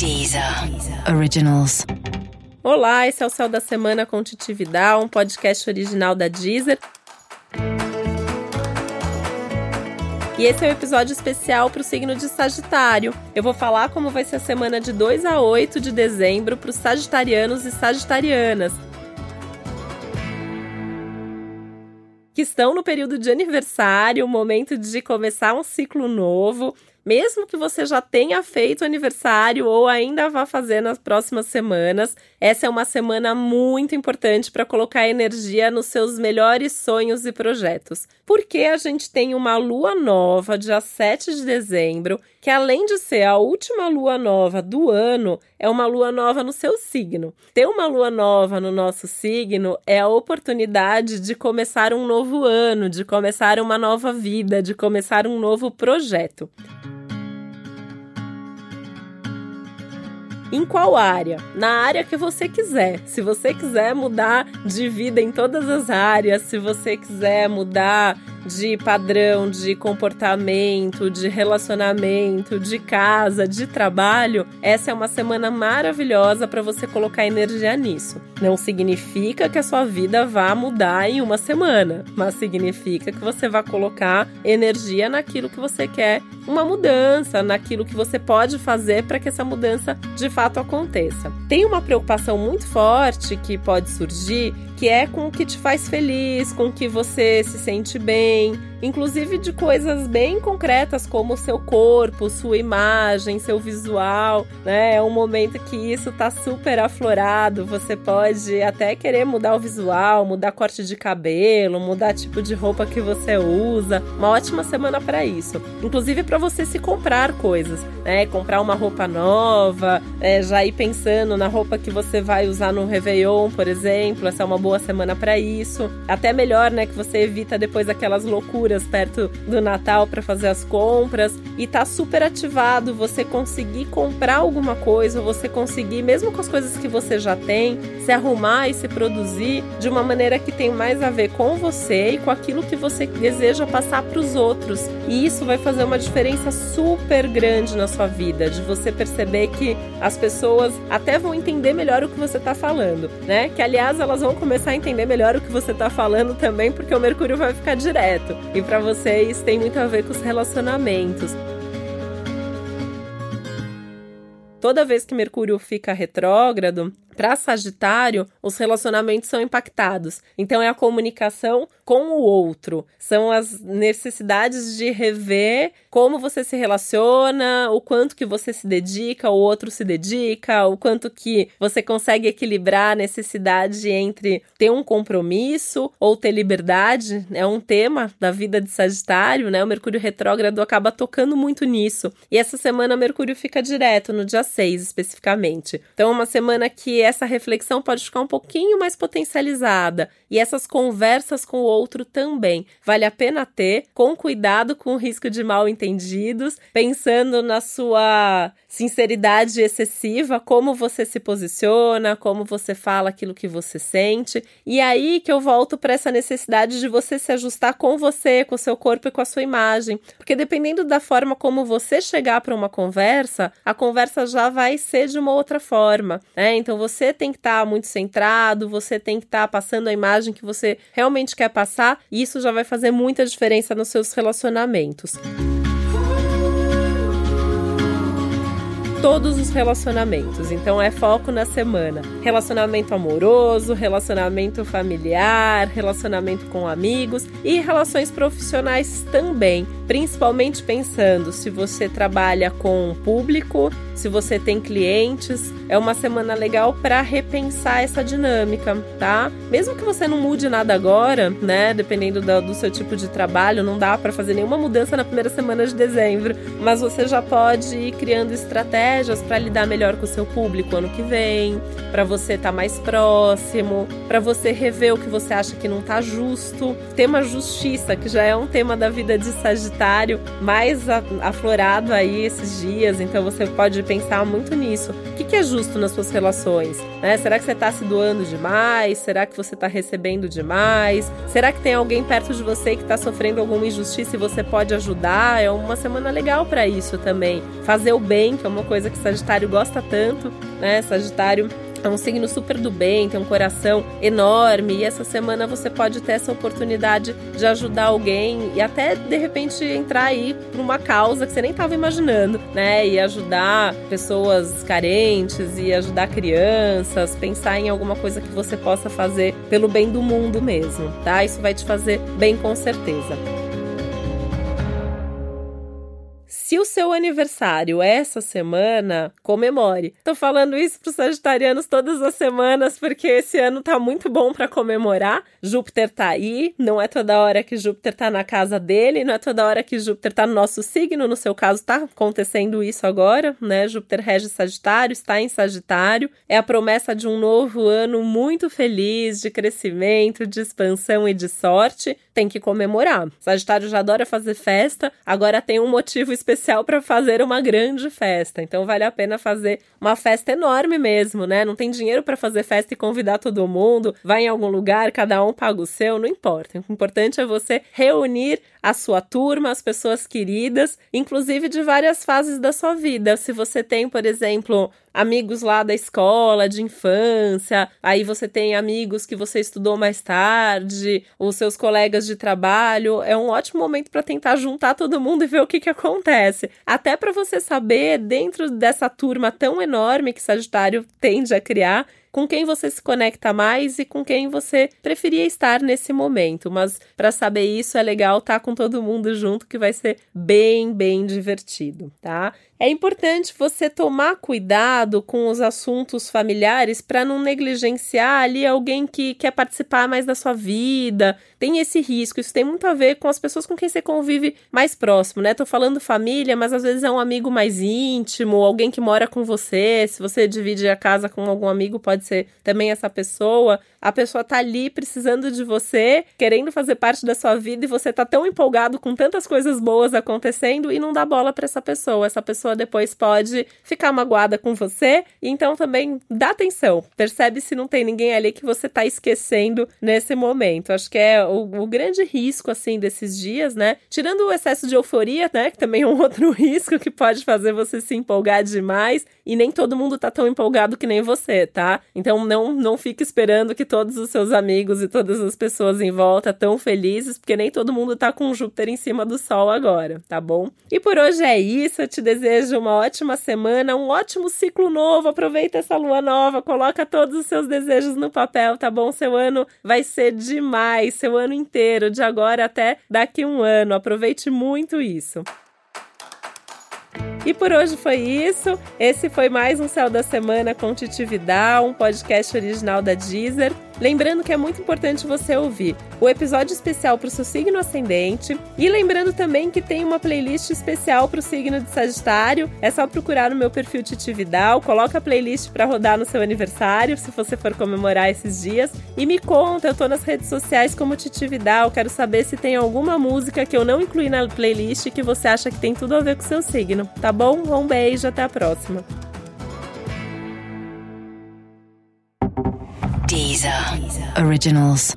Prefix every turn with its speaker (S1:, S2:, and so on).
S1: Deezer Originals.
S2: Olá, esse é o Céu da Semana com Titi Vidal, um podcast original da Deezer. E esse é um episódio especial para o signo de Sagitário. Eu vou falar como vai ser a semana de 2 a 8 de dezembro para os sagitarianos e sagitarianas. Que estão no período de aniversário, momento de começar um ciclo novo mesmo que você já tenha feito aniversário ou ainda vá fazer nas próximas semanas, essa é uma semana muito importante para colocar energia nos seus melhores sonhos e projetos. Porque a gente tem uma lua nova, dia 7 de dezembro, que além de ser a última lua nova do ano, é uma lua nova no seu signo. Ter uma lua nova no nosso signo é a oportunidade de começar um novo ano, de começar uma nova vida, de começar um novo projeto. Em qual área? Na área que você quiser. Se você quiser mudar de vida em todas as áreas, se você quiser mudar de padrão, de comportamento, de relacionamento, de casa, de trabalho, essa é uma semana maravilhosa para você colocar energia nisso. Não significa que a sua vida vá mudar em uma semana, mas significa que você vai colocar energia naquilo que você quer, uma mudança, naquilo que você pode fazer para que essa mudança de fato aconteça. Tem uma preocupação muito forte que pode surgir que é com o que te faz feliz, com o que você se sente bem, inclusive de coisas bem concretas como o seu corpo, sua imagem, seu visual, né? É um momento que isso tá super aflorado, você pode até querer mudar o visual, mudar corte de cabelo, mudar tipo de roupa que você usa. Uma ótima semana para isso. Inclusive para você se comprar coisas, né? Comprar uma roupa nova, é, já ir pensando na roupa que você vai usar no Réveillon, por exemplo. Essa é uma boa semana para isso. Até melhor, né, que você evita depois aquelas loucuras perto do Natal para fazer as compras e tá super ativado você conseguir comprar alguma coisa, você conseguir, mesmo com as coisas que você já tem, se arrumar e se produzir de uma maneira que tem mais a ver com você e com aquilo que você deseja passar para os outros. E isso vai fazer uma diferença super grande na sua vida, de você perceber que as pessoas até vão entender melhor o que você está falando, né? Que aliás elas vão começar a entender melhor o que você está falando também, porque o Mercúrio vai ficar direto. E para vocês tem muito a ver com os relacionamentos. Toda vez que Mercúrio fica retrógrado, para Sagitário, os relacionamentos são impactados. Então, é a comunicação com o outro, são as necessidades de rever como você se relaciona, o quanto que você se dedica, o outro se dedica, o quanto que você consegue equilibrar a necessidade entre ter um compromisso ou ter liberdade. É um tema da vida de Sagitário, né? O Mercúrio retrógrado acaba tocando muito nisso. E essa semana Mercúrio fica direto, no dia 6 especificamente. Então, é uma semana que essa reflexão pode ficar um pouquinho mais potencializada e essas conversas com o outro também. Vale a pena ter, com cuidado com o risco de mal entendidos, pensando na sua sinceridade excessiva, como você se posiciona, como você fala aquilo que você sente. E aí que eu volto para essa necessidade de você se ajustar com você, com o seu corpo e com a sua imagem. Porque dependendo da forma como você chegar para uma conversa, a conversa já vai ser de uma outra forma. Né? Então você tem que estar tá muito centrado, você tem que estar tá passando a imagem que você realmente quer passar, e isso já vai fazer muita diferença nos seus relacionamentos. Todos os relacionamentos. Então é foco na semana. Relacionamento amoroso, relacionamento familiar, relacionamento com amigos e relações profissionais também, principalmente pensando se você trabalha com público, se você tem clientes, é uma semana legal para repensar essa dinâmica, tá? Mesmo que você não mude nada agora, né? Dependendo do, do seu tipo de trabalho, não dá para fazer nenhuma mudança na primeira semana de dezembro, mas você já pode ir criando estratégias para lidar melhor com o seu público ano que vem, para você estar tá mais próximo, para você rever o que você acha que não tá justo. Tema justiça, que já é um tema da vida de Sagitário mais aflorado aí esses dias, então você pode pensar muito nisso. O que, que é justo nas suas relações? Né? Será que você está se doando demais? Será que você está recebendo demais? Será que tem alguém perto de você que está sofrendo alguma injustiça e você pode ajudar? É uma semana legal para isso também. Fazer o bem, que é uma coisa que Sagitário gosta tanto, né? Sagitário é um signo super do bem, tem um coração enorme e essa semana você pode ter essa oportunidade de ajudar alguém e até de repente entrar aí para uma causa que você nem estava imaginando, né? E ajudar pessoas carentes e ajudar crianças, pensar em alguma coisa que você possa fazer pelo bem do mundo mesmo, tá? Isso vai te fazer bem com certeza. Se o seu aniversário é essa semana, comemore. Tô falando isso pros sagitarianos todas as semanas porque esse ano tá muito bom para comemorar. Júpiter tá aí, não é toda hora que Júpiter tá na casa dele, não é toda hora que Júpiter tá no nosso signo, no seu caso tá acontecendo isso agora, né? Júpiter rege Sagitário, está em Sagitário. É a promessa de um novo ano muito feliz, de crescimento, de expansão e de sorte. Tem que comemorar. Sagitário já adora fazer festa, agora tem um motivo especial especial para fazer uma grande festa. Então vale a pena fazer uma festa enorme mesmo, né? Não tem dinheiro para fazer festa e convidar todo mundo, vai em algum lugar, cada um paga o seu, não importa. O importante é você reunir a sua turma, as pessoas queridas, inclusive de várias fases da sua vida. Se você tem, por exemplo, amigos lá da escola, de infância, aí você tem amigos que você estudou mais tarde, os seus colegas de trabalho, é um ótimo momento para tentar juntar todo mundo e ver o que, que acontece. Até para você saber, dentro dessa turma tão enorme que Sagitário tende a criar, com quem você se conecta mais e com quem você preferia estar nesse momento. Mas para saber isso é legal estar tá com todo mundo junto, que vai ser bem, bem divertido, tá? É importante você tomar cuidado com os assuntos familiares para não negligenciar ali alguém que quer participar mais da sua vida. Tem esse risco, isso tem muito a ver com as pessoas com quem você convive mais próximo, né? Tô falando família, mas às vezes é um amigo mais íntimo, alguém que mora com você. Se você divide a casa com algum amigo, pode ser também essa pessoa. A pessoa tá ali precisando de você, querendo fazer parte da sua vida e você tá tão empolgado com tantas coisas boas acontecendo e não dá bola para essa pessoa. Essa pessoa pessoa depois pode ficar magoada com você. Então também dá atenção. Percebe se não tem ninguém ali que você tá esquecendo nesse momento. Acho que é o, o grande risco, assim, desses dias, né? Tirando o excesso de euforia, né? Que também é um outro risco que pode fazer você se empolgar demais. E nem todo mundo tá tão empolgado que nem você, tá? Então não, não fique esperando que todos os seus amigos e todas as pessoas em volta tão felizes, porque nem todo mundo tá com Júpiter em cima do Sol agora, tá bom? E por hoje é isso. Eu te desejo uma ótima semana, um ótimo ciclo novo. Aproveita essa lua nova, coloca todos os seus desejos no papel, tá bom? Seu ano vai ser demais, seu ano inteiro, de agora até daqui um ano. Aproveite muito isso. E por hoje foi isso. Esse foi mais um Céu da Semana com Titi Vidal, um podcast original da Deezer. Lembrando que é muito importante você ouvir o episódio especial para o seu signo ascendente e lembrando também que tem uma playlist especial para o signo de Sagitário. É só procurar no meu perfil Titi Vidal, coloca a playlist para rodar no seu aniversário, se você for comemorar esses dias e me conta, eu tô nas redes sociais como Titi Vidal, quero saber se tem alguma música que eu não incluí na playlist que você acha que tem tudo a ver com o seu signo, tá bom? Um beijo, até a próxima.
S1: Deezer. Originals.